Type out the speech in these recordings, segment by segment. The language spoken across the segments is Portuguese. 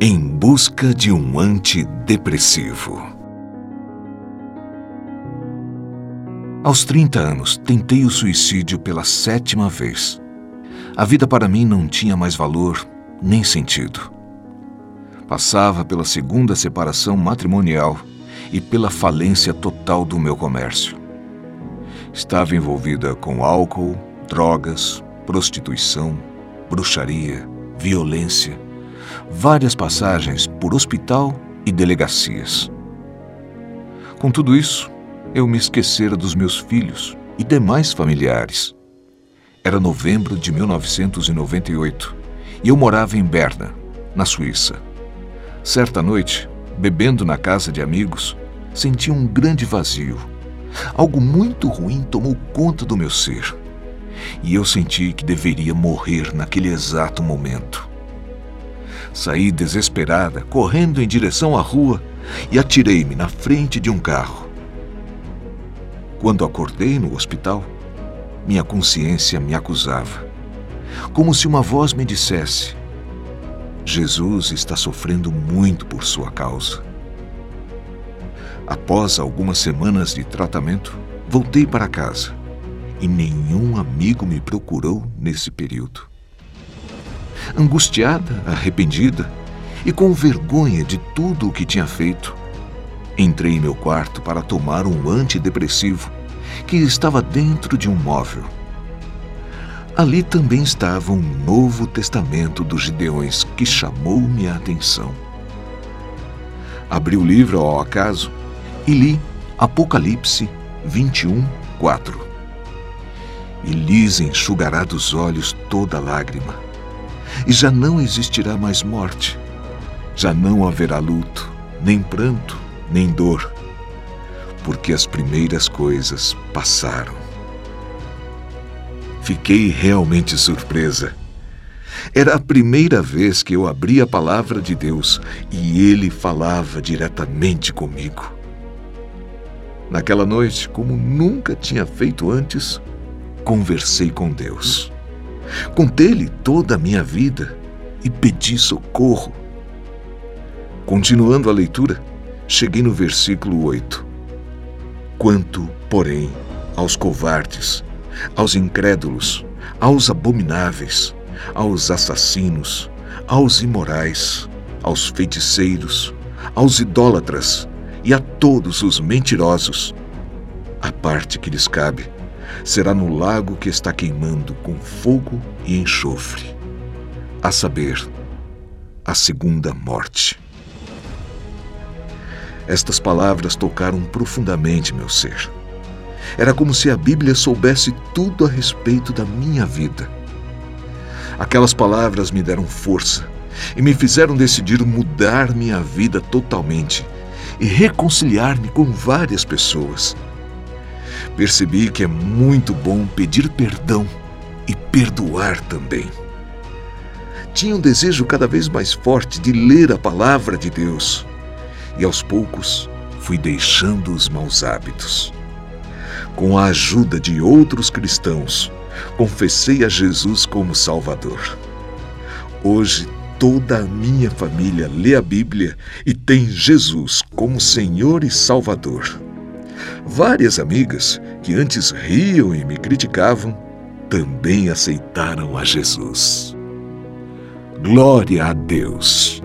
Em busca de um antidepressivo. Aos 30 anos, tentei o suicídio pela sétima vez. A vida para mim não tinha mais valor nem sentido. Passava pela segunda separação matrimonial e pela falência total do meu comércio. Estava envolvida com álcool, drogas, prostituição, bruxaria, violência várias passagens por hospital e delegacias. Com tudo isso, eu me esquecera dos meus filhos e demais familiares. Era novembro de 1998 e eu morava em Berna, na Suíça. Certa noite, bebendo na casa de amigos, senti um grande vazio. Algo muito ruim tomou conta do meu ser. E eu senti que deveria morrer naquele exato momento. Saí desesperada, correndo em direção à rua e atirei-me na frente de um carro. Quando acordei no hospital, minha consciência me acusava, como se uma voz me dissesse: Jesus está sofrendo muito por sua causa. Após algumas semanas de tratamento, voltei para casa e nenhum amigo me procurou nesse período angustiada, arrependida e com vergonha de tudo o que tinha feito. Entrei em meu quarto para tomar um antidepressivo que estava dentro de um móvel. Ali também estava um Novo Testamento dos Gideões que chamou minha atenção. Abri o livro ao acaso e li Apocalipse 21, 4. E lhes enxugará dos olhos toda lágrima e já não existirá mais morte. Já não haverá luto, nem pranto, nem dor, porque as primeiras coisas passaram. Fiquei realmente surpresa. Era a primeira vez que eu abri a palavra de Deus e ele falava diretamente comigo. Naquela noite, como nunca tinha feito antes, conversei com Deus. Contei-lhe toda a minha vida e pedi socorro. Continuando a leitura, cheguei no versículo 8. Quanto, porém, aos covardes, aos incrédulos, aos abomináveis, aos assassinos, aos imorais, aos feiticeiros, aos idólatras e a todos os mentirosos, a parte que lhes cabe será no lago que está queimando com fogo e enxofre, a saber, a segunda morte. Estas palavras tocaram profundamente meu ser. Era como se a Bíblia soubesse tudo a respeito da minha vida. Aquelas palavras me deram força e me fizeram decidir mudar minha vida totalmente e reconciliar-me com várias pessoas percebi que é muito bom pedir perdão e perdoar também. Tinha um desejo cada vez mais forte de ler a palavra de Deus e aos poucos fui deixando os maus hábitos. Com a ajuda de outros cristãos, confessei a Jesus como Salvador. Hoje, toda a minha família lê a Bíblia e tem Jesus como Senhor e Salvador. Várias amigas que antes riam e me criticavam também aceitaram a Jesus. Glória a Deus!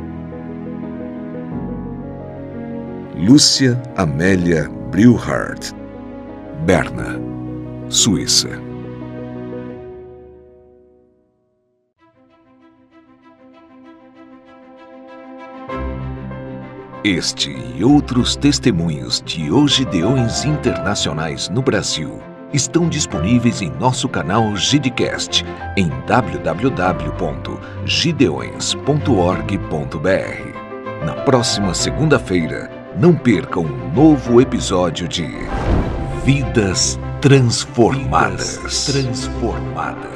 Lúcia Amélia Brillhardt, Berna, Suíça. Este e outros testemunhos de Ogideões Internacionais no Brasil estão disponíveis em nosso canal Gidecast em www.gideões.org.br. Na próxima segunda-feira, não perca um novo episódio de Vidas Transformadas. Vidas transformadas.